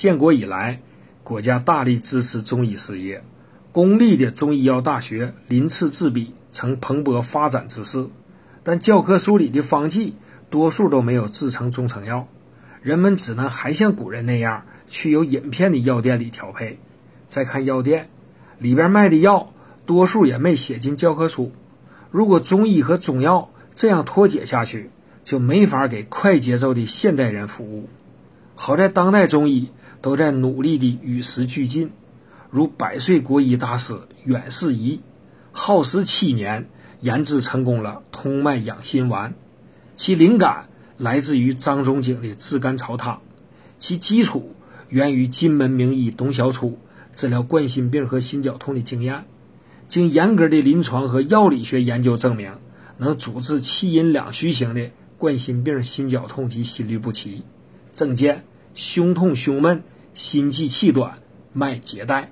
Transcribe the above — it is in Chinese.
建国以来，国家大力支持中医事业，公立的中医药大学鳞次栉比，呈蓬勃发展之势。但教科书里的方剂多数都没有制成中成药，人们只能还像古人那样去有饮片的药店里调配。再看药店里边卖的药，多数也没写进教科书。如果中医和中药这样脱节下去，就没法给快节奏的现代人服务。好在当代中医都在努力地与时俱进，如百岁国医大师阮世仪，耗时七年研制成功了通脉养心丸，其灵感来自于张仲景的炙甘草汤，其基础源于金门名医董小初治疗冠心病和心绞痛的经验。经严格的临床和药理学研究证明，能主治气阴两虚型的冠心病、心绞痛及心律不齐，症见胸痛、胸闷、心悸气短、脉结带。